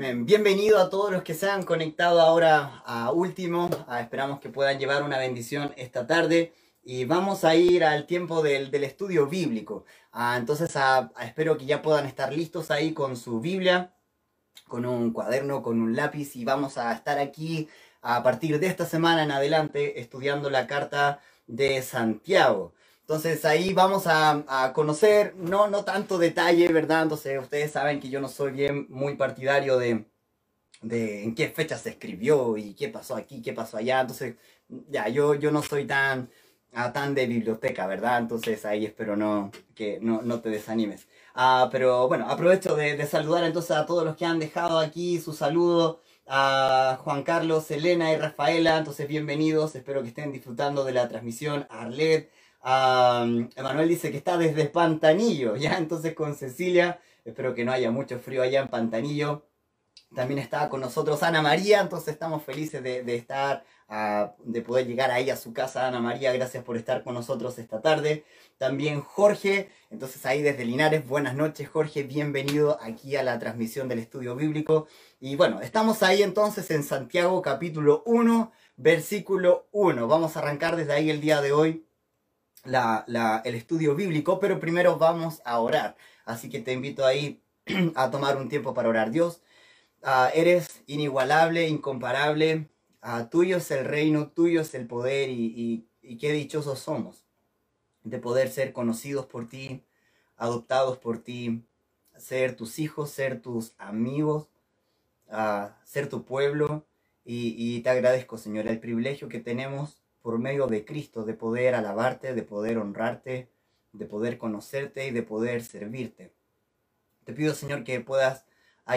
Bienvenido a todos los que se han conectado ahora a último. Ah, esperamos que puedan llevar una bendición esta tarde. Y vamos a ir al tiempo del, estudio bíblico. Ah, entonces ah, espero que ya puedan estar listos ahí con su Biblia, con un cuaderno, con un lápiz. Y vamos a estar aquí a partir de esta semana en adelante estudiando la carta de Santiago. Entonces ahí vamos a, conocer, no, no tanto detalle, ¿verdad? Entonces ustedes saben que yo no soy bien muy partidario de, de en qué fecha se escribió y qué pasó aquí, qué pasó allá. Entonces, ya, yo, yo no soy tan, tan de biblioteca, ¿verdad? Entonces ahí espero no, que no, no te desanimes. Ah, pero bueno, aprovecho de, de, saludar entonces a todos los que han dejado aquí su saludo. A Juan Carlos, Elena y Rafaela, entonces bienvenidos, espero que estén disfrutando de la transmisión. Arlet, Emanuel dice que está desde Pantanillo, ya entonces con Cecilia, espero que no haya mucho frío allá en Pantanillo. También está con nosotros Ana María, entonces estamos felices de, estar, ah, de poder llegar ahí a su casa. Ana María, gracias por estar con nosotros esta tarde. También Jorge, entonces ahí desde Linares, buenas noches Jorge, bienvenido aquí a la transmisión del estudio bíblico. Y bueno, estamos ahí entonces en Santiago capítulo 1, versículo 1. Vamos a arrancar desde ahí el día de hoy el estudio bíblico, pero primero vamos a orar. Así que te invito ahí a tomar un tiempo para orar. Dios, ah, eres inigualable, incomparable. Uh, tuyo es el reino, tuyo es el poder y, qué dichosos somos de poder ser conocidos por ti, adoptados por ti, ser tus hijos, ser tus amigos, uh, ser tu pueblo. Y, y te agradezco, Señor, el privilegio que tenemos por medio de Cristo, de poder alabarte, de poder honrarte, de poder conocerte y de poder servirte. Te pido, Señor, que puedas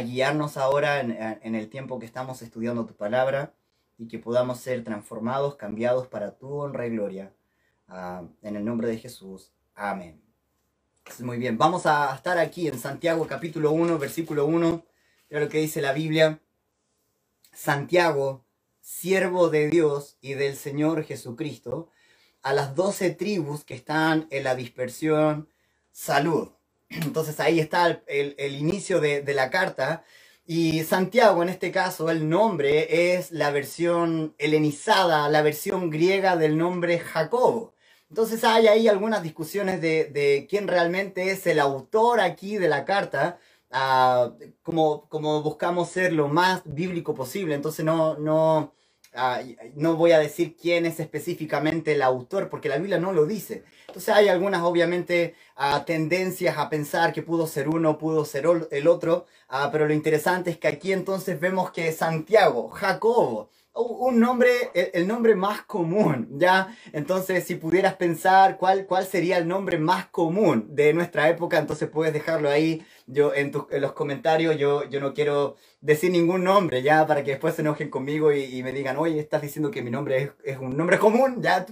guiarnos ahora en, el tiempo que estamos estudiando tu palabra y que podamos ser transformados, cambiados para tu honra y gloria. Ah, en el nombre de Jesús. Amén. Muy bien, vamos a estar aquí en Santiago capítulo 1, versículo 1. Mira lo que dice la Biblia. Santiago, siervo de Dios y del Señor Jesucristo, a las doce tribus que están en la dispersión, salud. Entonces ahí está el, inicio de, la carta. Y Santiago, en este caso, el nombre es la versión helenizada, la versión griega del nombre Jacobo. Entonces hay ahí algunas discusiones de, quién realmente es el autor aquí de la carta, ah, como, como buscamos ser lo más bíblico posible. Entonces no, no, Ah, no voy a decir quién es específicamente el autor, porque la Biblia no lo dice. Entonces hay algunas, obviamente, tendencias a pensar que pudo ser uno, pudo ser el otro, ah, pero lo interesante es que aquí entonces vemos que Santiago, Jacobo, un nombre, el, nombre más común, ¿ya? Entonces, si pudieras pensar cuál, cuál sería el nombre más común de nuestra época, entonces puedes dejarlo ahí yo en, los comentarios. Yo, yo no quiero decir ningún nombre, ¿ya? Para que después se enojen conmigo y, me digan, oye, estás diciendo que mi nombre es, un nombre común, ¿ya?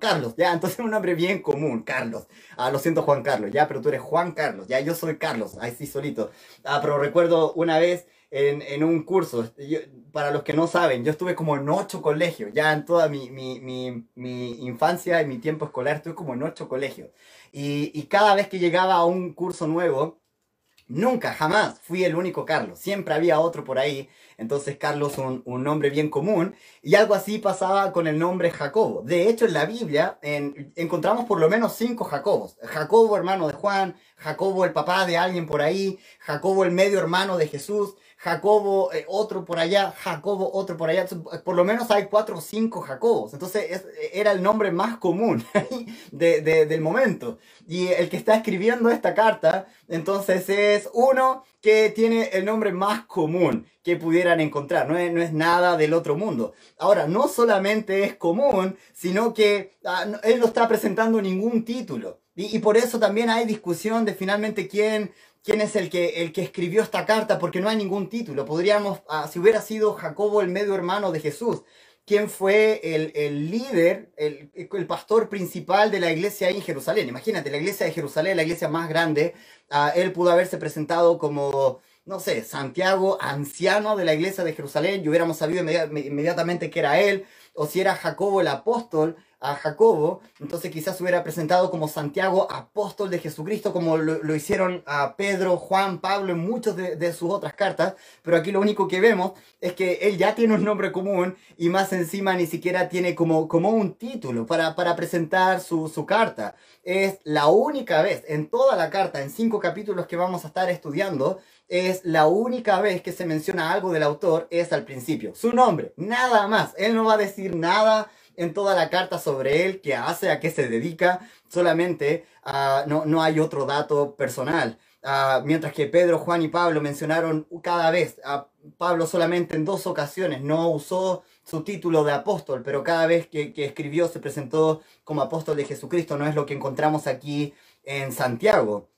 Carlos, ¿ya? Entonces un nombre bien común, Carlos. Ah, lo siento, Juan Carlos, ¿ya? Pero tú eres Juan Carlos, ¿ya? Yo soy Carlos, ahí sí solito. Ah, pero recuerdo una vez en, en un curso, para los que no saben, yo estuve como en ocho colegios, ya en toda mi, mi, mi, infancia y mi tiempo escolar estuve como en ocho colegios. Y, cada vez que llegaba a un curso nuevo, nunca, jamás fui el único Carlos, siempre había otro por ahí. Entonces Carlos un, un nombre bien común y algo así pasaba con el nombre Jacobo. De hecho en la Biblia en, encontramos por lo menos cinco Jacobos. Jacobo hermano de Juan, Jacobo el papá de alguien por ahí, Jacobo el medio hermano de Jesús, Jacobo, eh, otro por allá, Jacobo, otro por allá. Por lo menos hay cuatro o cinco Jacobos. Entonces era el nombre más común del momento. Y el que está escribiendo esta carta, entonces es uno que tiene el nombre más común que pudieran encontrar. No es, no es nada del otro mundo. Ahora, no solamente es común, sino que ah, él no está presentando ningún título. Y, y, por eso también hay discusión de finalmente quién quién es el que, el que escribió esta carta, porque no hay ningún título. Podríamos, ah, si hubiera sido Jacobo el medio hermano de Jesús, quién fue el, líder, el, el, pastor principal de la iglesia ahí en Jerusalén. Imagínate, la iglesia de Jerusalén, la iglesia más grande, ah, él pudo haberse presentado como, no sé, Santiago, anciano de la iglesia de Jerusalén, y hubiéramos sabido inmediatamente que era él, o si era Jacobo el apóstol, a Jacobo, entonces quizás hubiera presentado como Santiago, apóstol de Jesucristo, como lo, hicieron a Pedro, Juan, Pablo en muchas de, sus otras cartas, pero aquí lo único que vemos es que él ya tiene un nombre común y más encima ni siquiera tiene como, como un título para, para presentar su, su carta. Es la única vez en toda la carta, en cinco capítulos que vamos a estar estudiando, es la única vez que se menciona algo del autor es al principio. Su nombre, nada más. Él no va a decir nada en toda la carta sobre él, qué hace, a qué se dedica, solamente uh, no, no hay otro dato personal. Uh, mientras que Pedro, Juan y Pablo mencionaron cada vez, a Pablo solamente en dos ocasiones no usó su título de apóstol, pero cada vez que escribió se presentó como apóstol de Jesucristo, no es lo que encontramos aquí en Santiago.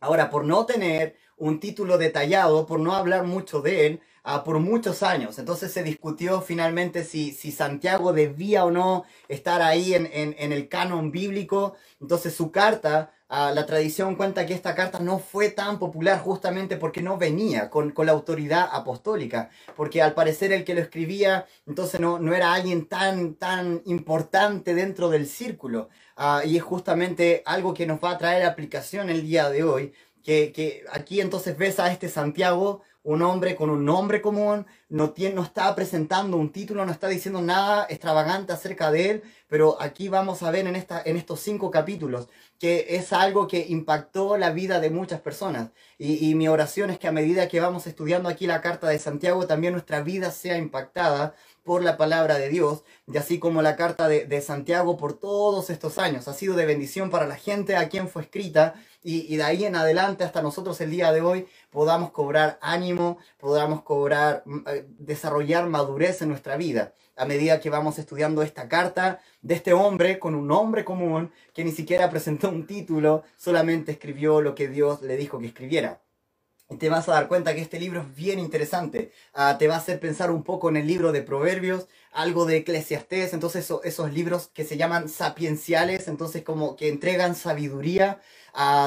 Ahora, por no tener un título detallado, por no hablar mucho de él, uh, por muchos años. Entonces se discutió finalmente si, si Santiago debía o no estar ahí en, en, el canon bíblico. Entonces su carta, uh, la tradición cuenta que esta carta no fue tan popular justamente porque no venía con, con, la autoridad apostólica. Porque al parecer el que lo escribía, entonces no, no era alguien tan, tan importante dentro del círculo. Uh, y es justamente algo que nos va a traer aplicación el día de hoy que, aquí entonces ves a este Santiago, un hombre con un nombre común, no, tiene, no está presentando un título, no está diciendo nada extravagante acerca de él, pero aquí vamos a ver en, esta, en estos cinco capítulos que es algo que impactó la vida de muchas personas. Y, y mi oración es que a medida que vamos estudiando aquí la carta de Santiago, también nuestra vida sea impactada por la palabra de Dios, y así como la carta de, de, Santiago por todos estos años. Ha sido de bendición para la gente a quien fue escrita y, de ahí en adelante hasta nosotros el día de hoy podamos cobrar ánimo, podamos cobrar, mm, eh, desarrollar madurez en nuestra vida a medida que vamos estudiando esta carta de este hombre con un nombre común que ni siquiera presentó un título, solamente escribió lo que Dios le dijo que escribiera te vas a dar cuenta que este libro es bien interesante. Uh, te va a hacer pensar un poco en el libro de Proverbios, algo de Eclesiastés, entonces eso, esos libros que se llaman sapienciales, entonces como que entregan sabiduría.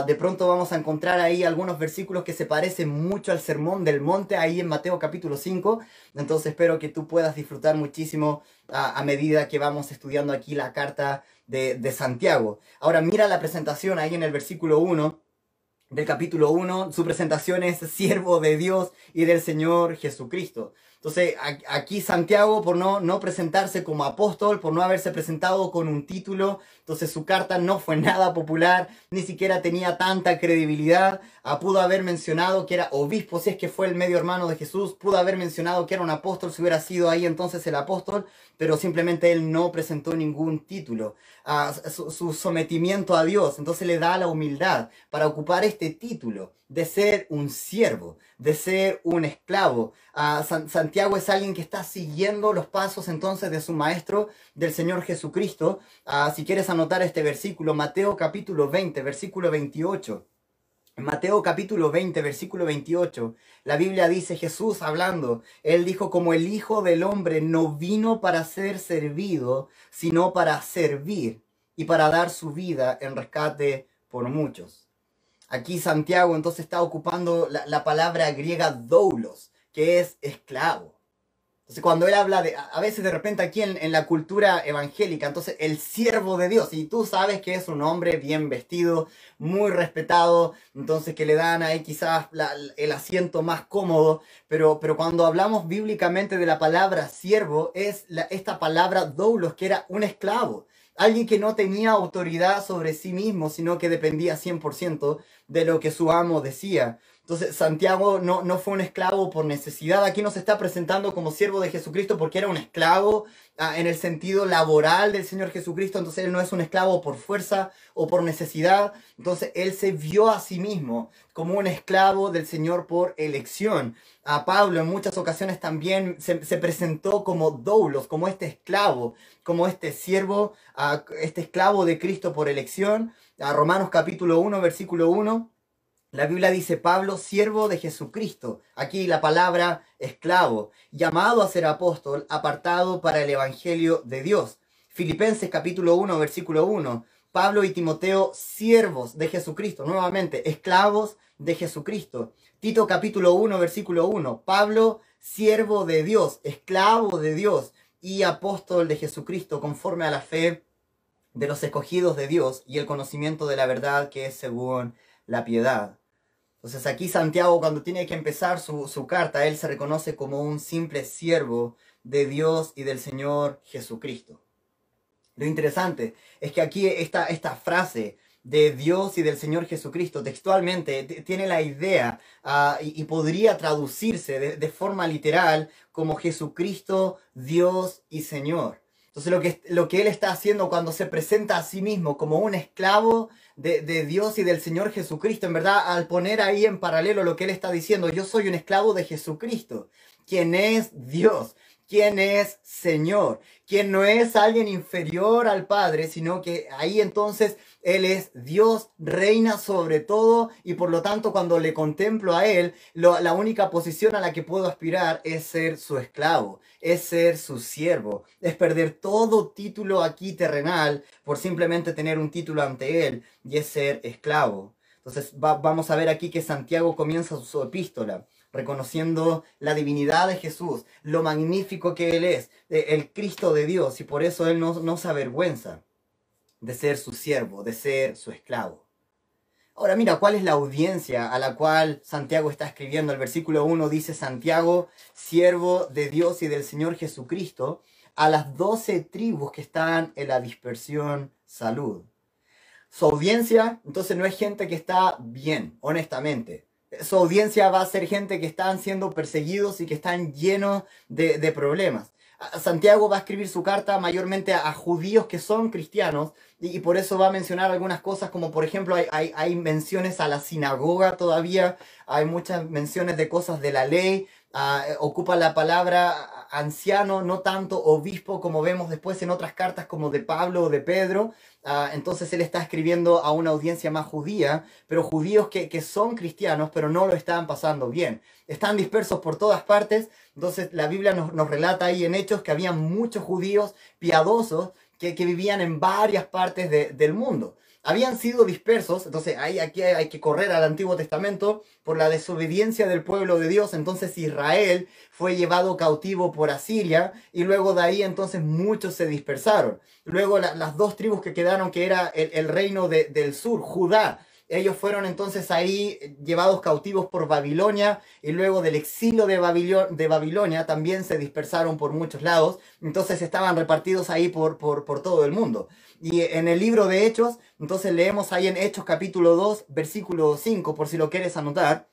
De pronto vamos a encontrar ahí algunos versículos que se parecen mucho al Sermón del Monte, ahí en Mateo capítulo 5. Entonces espero que tú puedas disfrutar muchísimo a medida que vamos estudiando aquí la carta de, de Santiago. Ahora mira la presentación ahí en el versículo 1 del capítulo 1, su presentación es siervo de Dios y del Señor Jesucristo. Entonces, aquí Santiago, por no, no presentarse como apóstol, por no haberse presentado con un título, entonces su carta no fue nada popular, ni siquiera tenía tanta credibilidad. Ah, pudo haber mencionado que era obispo, si es que fue el medio hermano de Jesús, pudo haber mencionado que era un apóstol, si hubiera sido ahí entonces el apóstol, pero simplemente él no presentó ningún título. Ah, su, sometimiento a Dios, entonces le da la humildad para ocupar este título de ser un siervo, de ser un esclavo. San, Santiago es alguien que está siguiendo los pasos entonces de su maestro, del Señor Jesucristo. Uh, si quieres anotar este versículo, Mateo capítulo 20, versículo 28. En Mateo capítulo 20, versículo 28, la Biblia dice Jesús hablando, Él dijo como el Hijo del Hombre no vino para ser servido, sino para servir y para dar su vida en rescate por muchos. Aquí Santiago entonces está ocupando la, palabra griega doulos, que es esclavo. Cuando él habla de, a veces de repente aquí en, la cultura evangélica, entonces el siervo de Dios, y tú sabes que es un hombre bien vestido, muy respetado, entonces que le dan ahí quizás el asiento más cómodo, pero, pero cuando hablamos bíblicamente de la palabra siervo, es esta palabra doulos, que era un esclavo alguien que no tenía autoridad sobre sí mismo, sino que dependía 100% de lo que su amo decía. Entonces Santiago no, no fue un esclavo por necesidad, aquí no se está presentando como siervo de Jesucristo porque era un esclavo ah, en el sentido laboral del Señor Jesucristo, entonces él no es un esclavo por fuerza o por necesidad, entonces él se vio a sí mismo como un esclavo del Señor por elección. A Pablo en muchas ocasiones también se, se presentó como doulos, como este esclavo, como este siervo, ah, este esclavo de Cristo por elección. A Romanos capítulo 1, versículo 1 la Biblia dice Pablo, siervo de Jesucristo. Aquí la palabra esclavo, llamado a ser apóstol, apartado para el Evangelio de Dios. Filipenses capítulo 1, versículo 1. Pablo y Timoteo, siervos de Jesucristo. Nuevamente, esclavos de Jesucristo. Tito capítulo 1, versículo 1. Pablo, siervo de Dios, esclavo de Dios y apóstol de Jesucristo, conforme a la fe de los escogidos de Dios y el conocimiento de la verdad que es según la piedad. Entonces aquí Santiago cuando tiene que empezar su, carta, él se reconoce como un simple siervo de Dios y del Señor Jesucristo. Lo interesante es que aquí esta, esta frase de Dios y del Señor Jesucristo textualmente tiene la idea ah, y, podría traducirse de, forma literal como Jesucristo, Dios y Señor. Entonces lo que, lo que Él está haciendo cuando se presenta a sí mismo como un esclavo de, Dios y del Señor Jesucristo. En verdad, al poner ahí en paralelo lo que Él está diciendo, yo soy un esclavo de Jesucristo, quien es Dios, quien es Señor, quien no es alguien inferior al Padre, sino que ahí entonces Él es Dios, reina sobre todo y por lo tanto cuando le contemplo a Él, la única posición a la que puedo aspirar es ser su esclavo, es ser su siervo, es perder todo título aquí terrenal por simplemente tener un título ante Él y es ser esclavo. Entonces vamos a ver aquí que Santiago comienza su epístola reconociendo la divinidad de Jesús, lo magnífico que Él es, eh, el Cristo de Dios, y por eso Él no, no se avergüenza de ser su siervo, de ser su esclavo. Ahora mira, ¿cuál es la audiencia a la cual Santiago está escribiendo? El versículo 1 dice, Santiago, siervo de Dios y del Señor Jesucristo, a las doce tribus que están en la dispersión, salud. Su audiencia, entonces no es gente que está bien, honestamente su audiencia va a ser gente que están siendo perseguidos y que están llenos de, problemas. Santiago va a escribir su carta mayormente a, judíos que son cristianos y, por eso va a mencionar algunas cosas como por ejemplo hay, hay, menciones a la sinagoga todavía, hay muchas menciones de cosas de la ley, ocupa la palabra anciano, no tanto obispo como vemos después en otras cartas como de Pablo o de Pedro. Entonces él está escribiendo a una audiencia más judía, pero judíos que, son cristianos, pero no lo están pasando bien. Están dispersos por todas partes. Entonces la Biblia nos, relata ahí en Hechos que había muchos judíos piadosos que, vivían en varias partes del mundo habían sido dispersos, entonces ahí, aquí hay que correr al Antiguo Testamento por la desobediencia del pueblo de Dios, entonces Israel fue llevado cautivo por Asiria y luego de ahí entonces muchos se dispersaron. Luego las dos tribus que quedaron, que era el, reino del sur, Judá, ellos fueron entonces ahí llevados cautivos por Babilonia y luego del exilio de, de Babilonia también se dispersaron por muchos lados. Entonces estaban repartidos ahí por, por, por todo el mundo. Y en el libro de Hechos, entonces leemos ahí en Hechos capítulo 2, versículo 5, por si lo quieres anotar.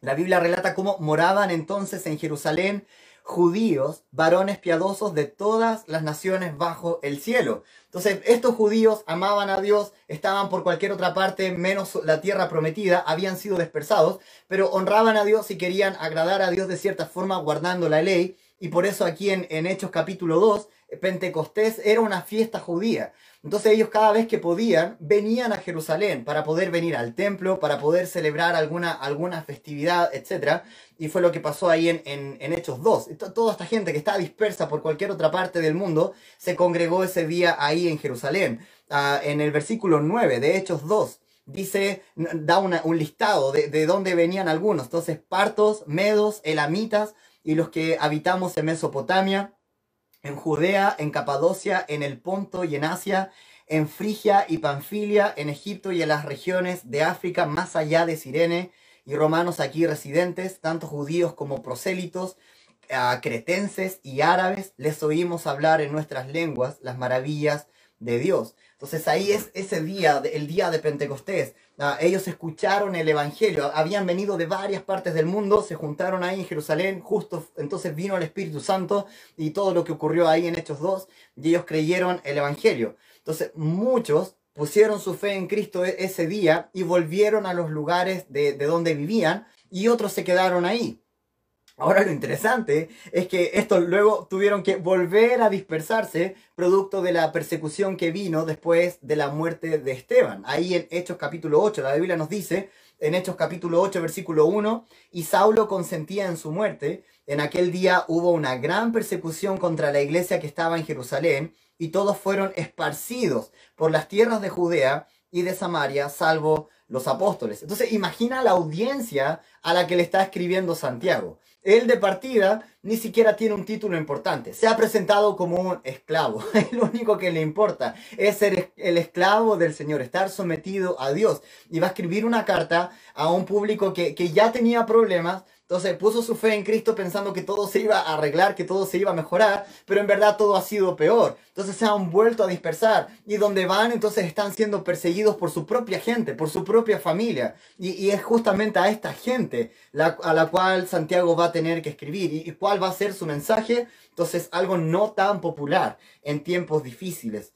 La Biblia relata cómo moraban entonces en Jerusalén judíos, varones piadosos de todas las naciones bajo el cielo. Entonces, estos judíos amaban a Dios, estaban por cualquier otra parte menos la tierra prometida, habían sido dispersados, pero honraban a Dios y querían agradar a Dios de cierta forma guardando la ley. Y por eso aquí en, en Hechos capítulo 2, Pentecostés era una fiesta judía. Entonces ellos cada vez que podían venían a Jerusalén para poder venir al templo, para poder celebrar alguna, alguna festividad, etc. Y fue lo que pasó ahí en, en, Hechos 2. Toda esta gente que está dispersa por cualquier otra parte del mundo se congregó ese día ahí en Jerusalén. Ah, en el versículo 9 de Hechos 2 dice, da un listado de, de dónde venían algunos. Entonces, partos, medos, elamitas y los que habitamos en Mesopotamia en Judea, en Capadocia, en el Ponto y en Asia, en Frigia y Panfilia, en Egipto y en las regiones de África más allá de Sirene, y romanos aquí residentes, tanto judíos como prosélitos, cretenses y árabes, les oímos hablar en nuestras lenguas las maravillas de Dios. Entonces ahí es ese día, el día de Pentecostés. Ah, ellos escucharon el Evangelio, habían venido de varias partes del mundo, se juntaron ahí en Jerusalén, justo entonces vino el Espíritu Santo y todo lo que ocurrió ahí en Hechos 2, y ellos creyeron el Evangelio. Entonces muchos pusieron su fe en Cristo e-, ese día y volvieron a los lugares de, de donde vivían y otros se quedaron ahí. Ahora lo interesante es que estos luego tuvieron que volver a dispersarse producto de la persecución que vino después de la muerte de Esteban. Ahí en Hechos capítulo 8, la Biblia nos dice, en Hechos capítulo 8, versículo 1, y Saulo consentía en su muerte. En aquel día hubo una gran persecución contra la iglesia que estaba en Jerusalén, y todos fueron esparcidos por las tierras de Judea y de Samaria, salvo los apóstoles. Entonces imagina la audiencia a la que le está escribiendo Santiago. Él de partida ni siquiera tiene un título importante. Se ha presentado como un esclavo. Lo único que le importa es ser el esclavo del Señor, estar sometido a Dios. Y va a escribir una carta a un público que, que ya tenía problemas, entonces puso su fe en Cristo pensando que todo se iba a arreglar, que todo se iba a mejorar, pero en verdad todo ha sido peor. Entonces se han vuelto a dispersar y donde van entonces están siendo perseguidos por su propia gente, por su propia familia. Y, es justamente a esta gente a la cual Santiago va a tener que escribir. ¿Y, cuál va a ser su mensaje? Entonces algo no tan popular en tiempos difíciles.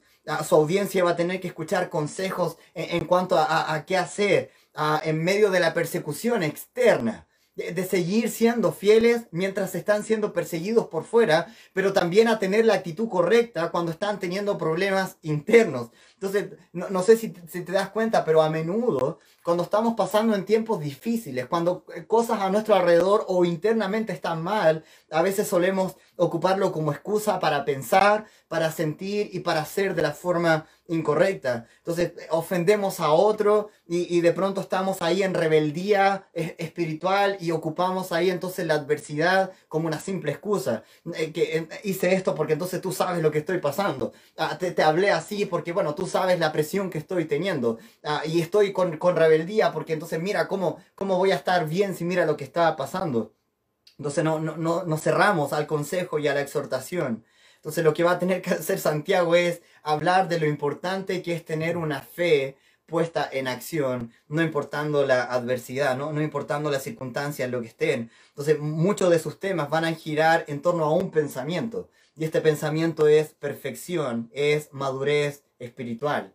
su audiencia va a tener que escuchar consejos en, cuanto a, qué hacer en medio de la persecución externa de, seguir siendo fieles mientras están siendo perseguidos por fuera, pero también a tener la actitud correcta cuando están teniendo problemas internos. Entonces, no, sé si, si, te das cuenta, pero a menudo, cuando estamos pasando en tiempos difíciles, cuando eh, cosas a nuestro alrededor o internamente están mal, a veces solemos ocuparlo como excusa para pensar, para sentir y para hacer de la forma incorrecta. Entonces ofendemos a otro y, de pronto estamos ahí en rebeldía espiritual y ocupamos ahí entonces la adversidad como una simple excusa. Eh, que eh, hice esto porque entonces tú sabes lo que estoy pasando. Ah, te, hablé así porque bueno, tú sabes la presión que estoy teniendo. Ah, y estoy con, rebeldía porque entonces mira cómo, cómo voy a estar bien si mira lo que está pasando. Entonces no, no, no, cerramos al consejo y a la exhortación. Entonces lo que va a tener que hacer Santiago es hablar de lo importante que es tener una fe puesta en acción, no importando la adversidad, no, no importando las circunstancias, lo que estén. Entonces muchos de sus temas van a girar en torno a un pensamiento. Y este pensamiento es perfección, es madurez espiritual.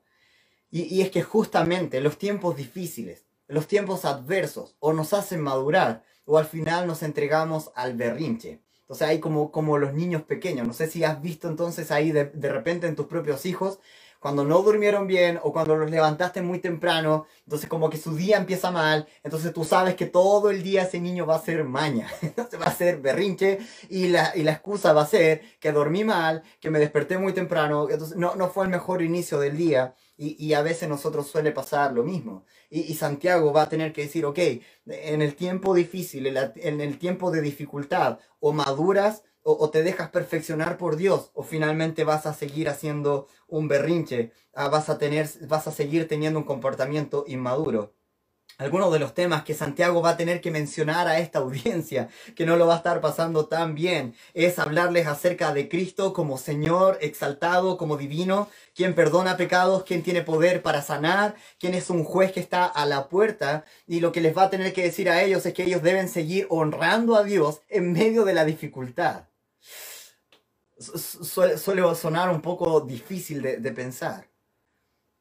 Y, y es que justamente los tiempos difíciles, los tiempos adversos, o nos hacen madurar, o al final nos entregamos al berrinche. Entonces hay como, como los niños pequeños. No sé si has visto entonces ahí de, de repente en tus propios hijos cuando no durmieron bien o cuando los levantaste muy temprano, entonces como que su día empieza mal, entonces tú sabes que todo el día ese niño va a ser maña, entonces va a ser berrinche y la, y la excusa va a ser que dormí mal, que me desperté muy temprano, entonces no, no fue el mejor inicio del día y, y a veces nosotros suele pasar lo mismo. Y, Santiago va a tener que decir, ok, en el tiempo difícil, en el tiempo de dificultad, o maduras o, te dejas perfeccionar por Dios, o finalmente vas a seguir haciendo un berrinche, ah, vas, a tener, vas a seguir teniendo un comportamiento inmaduro. Algunos de los temas que Santiago va a tener que mencionar a esta audiencia, que no lo va a estar pasando tan bien, es hablarles acerca de Cristo como Señor exaltado, como divino, quien perdona pecados, quien tiene poder para sanar, quien es un juez que está a la puerta, y lo que les va a tener que decir a ellos es que ellos deben seguir honrando a Dios en medio de la dificultad. Suele, sonar un poco difícil de, pensar.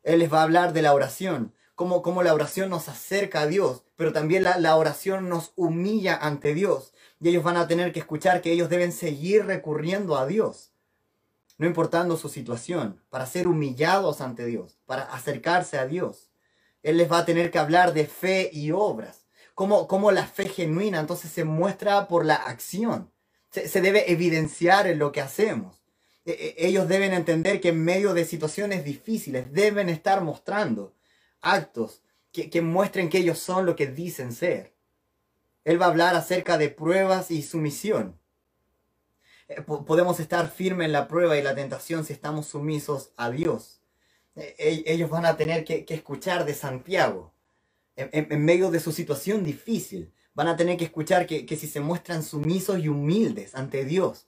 Él les va a hablar de la oración, cómo, cómo la oración nos acerca a Dios, pero también la, la, oración nos humilla ante Dios. Y ellos van a tener que escuchar que ellos deben seguir recurriendo a Dios, no importando su situación, para ser humillados ante Dios, para acercarse a Dios. Él les va a tener que hablar de fe y obras, cómo, cómo la fe genuina entonces se muestra por la acción se, debe evidenciar en lo que hacemos. E, e, ellos deben entender que en medio de situaciones difíciles deben estar mostrando actos que, que muestren que ellos son lo que dicen ser. Él va a hablar acerca de pruebas y sumisión. Eh, podemos estar firmes en la prueba y la tentación si estamos sumisos a Dios. E, ellos van a tener que, escuchar de Santiago en, medio de su situación difícil van a tener que escuchar que, si se muestran sumisos y humildes ante Dios,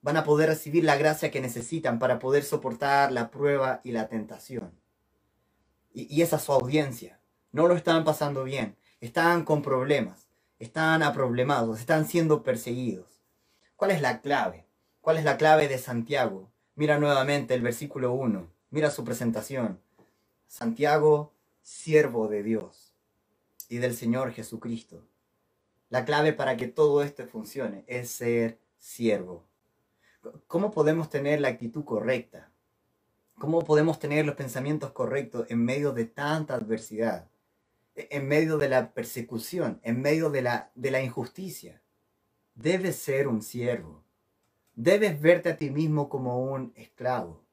van a poder recibir la gracia que necesitan para poder soportar la prueba y la tentación. Y, esa es su audiencia. No lo están pasando bien. Están con problemas. Están aproblemados. Están siendo perseguidos. ¿Cuál es la clave? ¿Cuál es la clave de Santiago? Mira nuevamente el versículo 1. Mira su presentación. Santiago, siervo de Dios y del Señor Jesucristo la clave para que todo esto funcione es ser siervo. ¿Cómo podemos tener la actitud correcta? ¿Cómo podemos tener los pensamientos correctos en medio de tanta adversidad? E-, en medio de la persecución, en medio de la, de la injusticia. Debes ser un siervo. Debes verte a ti mismo como un esclavo.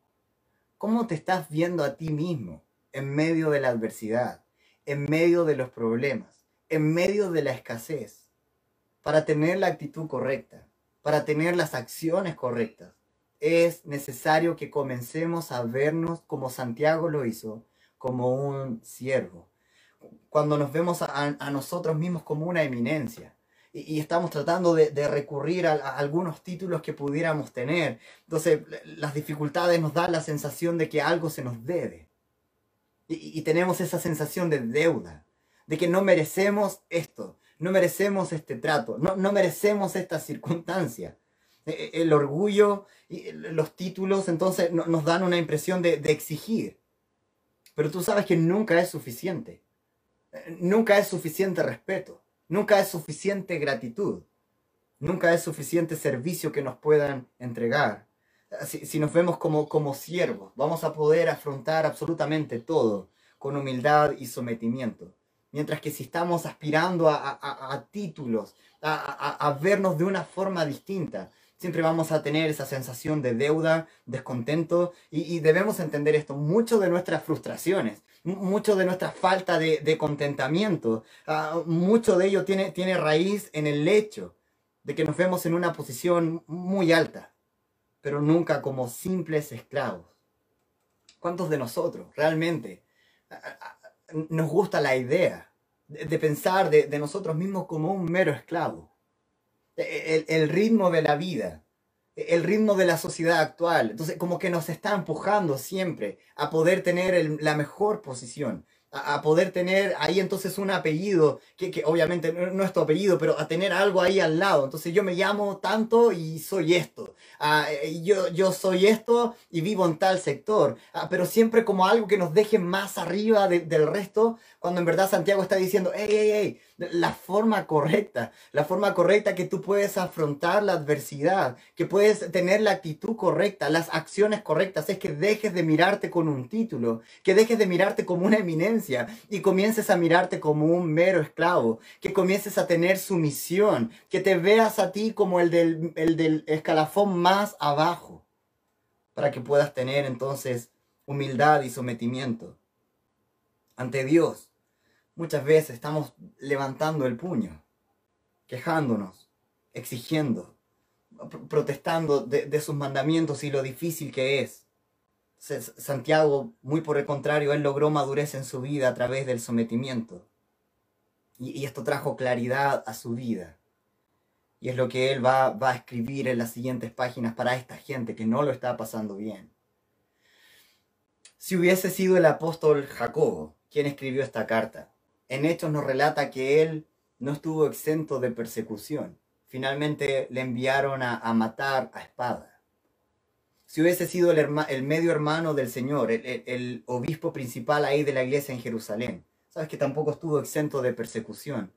¿Cómo te estás viendo a ti mismo en medio de la adversidad, en medio de los problemas, en medio de la escasez? para tener la actitud correcta. para tener las acciones correctas, es necesario que comencemos a vernos como Santiago lo hizo, como un siervo. Cuando nos vemos a, nosotros mismos como una eminencia y, estamos tratando de, recurrir a, algunos títulos que pudiéramos tener. Entonces, las dificultades nos dan la sensación de que algo se nos debe. Y, tenemos esa sensación de deuda, de que no merecemos esto, no merecemos este trato, no, no merecemos esta circunstancia. E, e, el orgullo y los títulos entonces nos dan una impresión de, exigir. Pero tú sabes que nunca es suficiente. Nunca es suficiente respeto. Nunca es suficiente gratitud. Nunca es suficiente servicio que nos puedan entregar. Si, nos vemos como, como siervos, vamos a poder afrontar absolutamente todo con humildad y sometimiento. Mientras que si estamos aspirando a, títulos, a, vernos de una forma distinta, siempre vamos a tener esa sensación de deuda, descontento, y, debemos entender esto. Mucho de nuestras frustraciones, mucho de nuestra falta de, contentamiento, ah, mucho de ello tiene, tiene raíz en el hecho de que nos vemos en una posición muy alta, pero nunca como simples esclavos. ¿Cuántos de nosotros realmente nos gusta la idea de, pensar de, nosotros mismos como un mero esclavo? El, ritmo de la vida, el ritmo de la sociedad actual. Entonces, como que nos está empujando siempre a poder tener la mejor posición, a, poder tener ahí entonces un apellido, que, obviamente no, es tu apellido, pero a tener algo ahí al lado. Entonces yo me llamo tanto y soy esto. Ah, yo, yo soy esto y vivo en tal sector. Ah, pero siempre como algo que nos deje más arriba del resto, cuando en verdad Santiago está diciendo, hey, hey, hey, la forma correcta, la forma correcta que tú puedes afrontar la adversidad, que puedes tener la actitud correcta, las acciones correctas, es que dejes de mirarte con un título, que dejes de mirarte como una eminencia y comiences a mirarte como un mero esclavo, que comiences a tener sumisión, que te veas a ti como el del, el del escalafón más abajo, para que puedas tener entonces humildad y sometimiento ante Dios Muchas veces estamos levantando el puño, quejándonos, exigiendo, protestando de, sus mandamientos y lo difícil que es. Santiago, muy por el contrario, él logró madurez en su vida a través del sometimiento. Y, esto trajo claridad a su vida. Y es lo que él va, va, a escribir en las siguientes páginas para esta gente que no lo está pasando bien. Si hubiese sido el apóstol Jacobo quien escribió esta carta, en Hechos nos relata que él no estuvo exento de persecución. Finalmente le enviaron a, matar a espada. Si hubiese sido el, medio hermano del Señor, el, obispo principal ahí de la iglesia en Jerusalén, sabes que tampoco estuvo exento de persecución.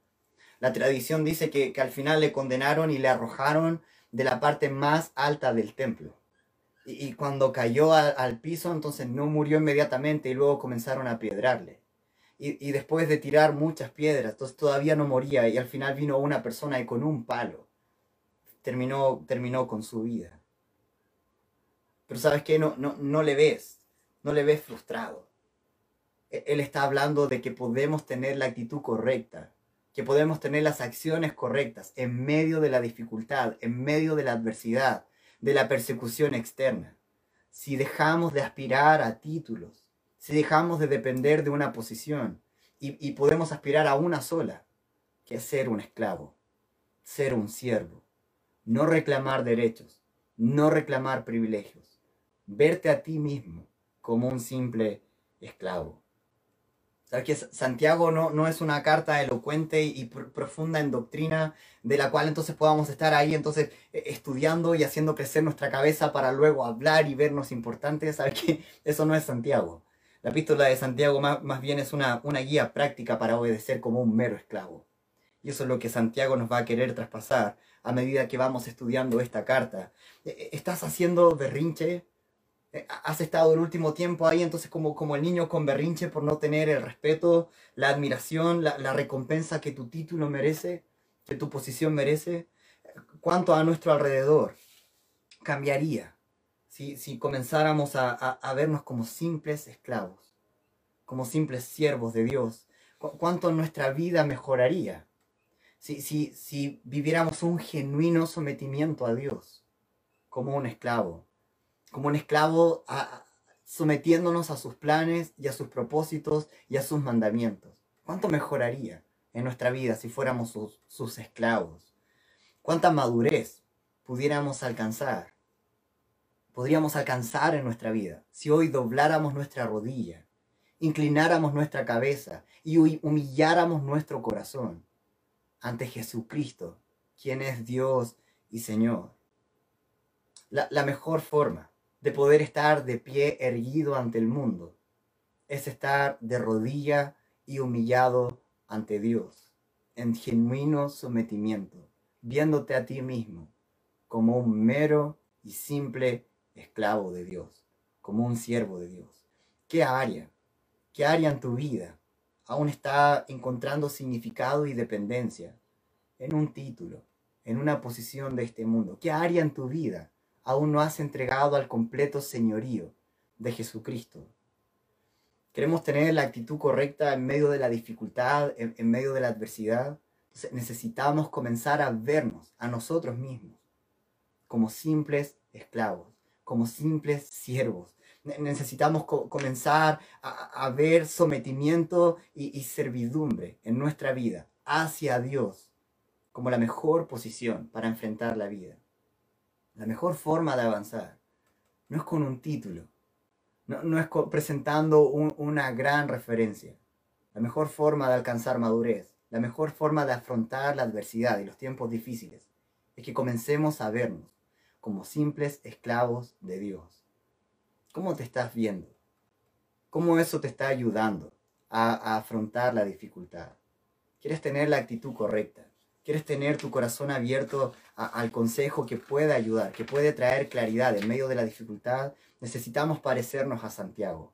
La tradición dice que, al final le condenaron y le arrojaron de la parte más alta del templo. Y, cuando cayó al piso, entonces no murió inmediatamente y luego comenzaron a piedrarle y, después de tirar muchas piedras, entonces todavía no moría y al final vino una persona y con un palo terminó, terminó con su vida. Pero sabes qué, no, no, no le ves, no le ves frustrado. E, él está hablando de que podemos tener la actitud correcta, que podemos tener las acciones correctas en medio de la dificultad, en medio de la adversidad, de la persecución externa. Si dejamos de aspirar a títulos, si dejamos de depender de una posición y, podemos aspirar a una sola, que es ser un esclavo, ser un siervo, no reclamar derechos, no reclamar privilegios, verte a ti mismo como un simple esclavo. ¿Sabes que Santiago no, no es una carta elocuente y profunda en doctrina de la cual entonces podamos estar ahí entonces e, estudiando y haciendo crecer nuestra cabeza para luego hablar y vernos importantes? ¿Sabes que Eso no es Santiago. La epístola de Santiago más, más bien es una, una guía práctica para obedecer como un mero esclavo. Y eso es lo que Santiago nos va a querer traspasar a medida que vamos estudiando esta carta. E, e, ¿Estás haciendo berrinche? E, ¿Has estado el último tiempo ahí entonces como, como el niño con berrinche por no tener el respeto, la admiración, la, la recompensa que tu título merece, que tu posición merece? ¿Cuánto a nuestro alrededor cambiaría si, comenzáramos a, vernos como simples esclavos, como simples siervos de Dios, cuánto nuestra vida mejoraría. si, si, viviéramos un genuino sometimiento a Dios, como un esclavo, como un esclavo sometiéndonos a sus planes y a sus propósitos y a sus mandamientos. ¿Cuánto mejoraría en nuestra vida si fuéramos sus esclavos? ¿Cuánta madurez pudiéramos alcanzar? Podríamos alcanzar en nuestra vida si hoy dobláramos nuestra rodilla, inclináramos nuestra cabeza y humilláramos nuestro corazón ante Jesucristo, quien es Dios y Señor. La, mejor forma de poder estar de pie erguido ante el mundo es estar de rodilla y humillado ante Dios, en genuino sometimiento, viéndote a ti mismo como un mero y simple esclavo de Dios, como un siervo de Dios. ¿Qué área? ¿Qué área en tu vida aún está encontrando significado y dependencia en un título, en una posición de este mundo? ¿Qué área en tu vida aún no has entregado al completo señorío de Jesucristo? Queremos tener la actitud correcta en medio de la dificultad, en, medio de la adversidad. necesitamos comenzar a vernos a nosotros mismos como simples esclavos, como simples siervos. Necesitamos comenzar a, ver sometimiento y, servidumbre en nuestra vida hacia Dios como la mejor posición para enfrentar la vida. La mejor forma de avanzar no es con un título, no, es presentando una gran referencia. La mejor forma de alcanzar madurez, la mejor forma de afrontar la adversidad y los tiempos difíciles, es que comencemos a vernos como simples esclavos de Dios. ¿Cómo te estás viendo? ¿Cómo eso te está ayudando a, afrontar la dificultad? ¿Quieres tener la actitud correcta? quieres tener tu corazón abierto al consejo que puede ayudar, que puede traer claridad en medio de la dificultad, necesitamos parecernos a Santiago.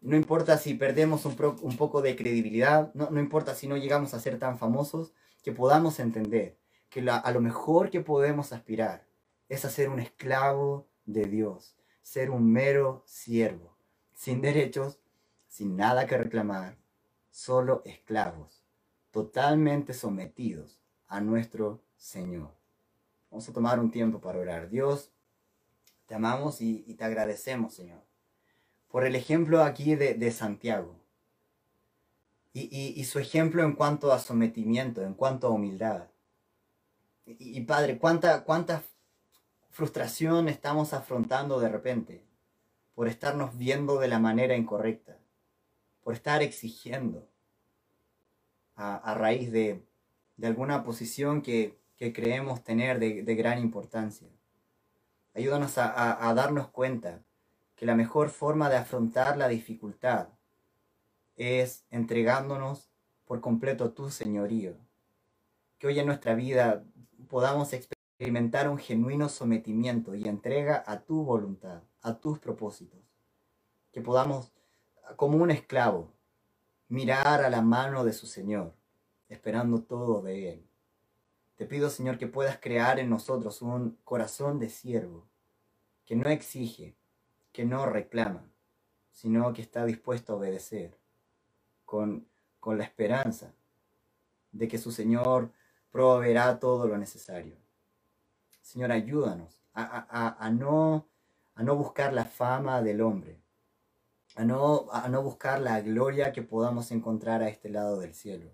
No importa si perdemos un, poco de credibilidad, no, importa si no llegamos a ser tan famosos, que podamos entender que a lo mejor que podemos aspirar es a ser un esclavo de Dios, ser un mero siervo, sin derechos, sin nada que reclamar, solo esclavos, totalmente sometidos a nuestro Señor. Vamos a tomar un tiempo para orar. Dios, te amamos y, te agradecemos, Señor, por el ejemplo aquí de, Santiago. Y, su ejemplo en cuanto a sometimiento, en cuanto a humildad. Y, Padre, ¿cuánta, cuánta frustración estamos afrontando de repente por estarnos viendo de la manera incorrecta, por estar exigiendo a raíz de de alguna posición que, creemos tener de, gran importancia. Ayúdanos a, darnos cuenta que la mejor forma de afrontar la dificultad es entregándonos por completo a tu señorío. Que hoy en nuestra vida podamos experimentar un genuino sometimiento y entrega a tu voluntad, a tus propósitos. Que podamos, como un esclavo, mirar a la mano de su Señor esperando todo de Él. Te pido, Señor, que puedas crear en nosotros un corazón de siervo, que no exige, que no reclama, sino que está dispuesto a obedecer, con, con la esperanza de que su Señor proveerá todo lo necesario. Señor, ayúdanos a, no, buscar la fama del hombre, a no, a no buscar la gloria que podamos encontrar a este lado del cielo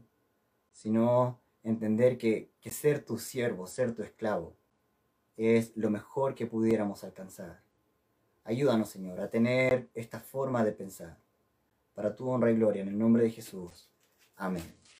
sino entender que, ser tu siervo, ser tu esclavo, es lo mejor que pudiéramos alcanzar. Ayúdanos, Señor, a tener esta forma de pensar. Para tu honra y gloria, en el nombre de Jesús. Amén.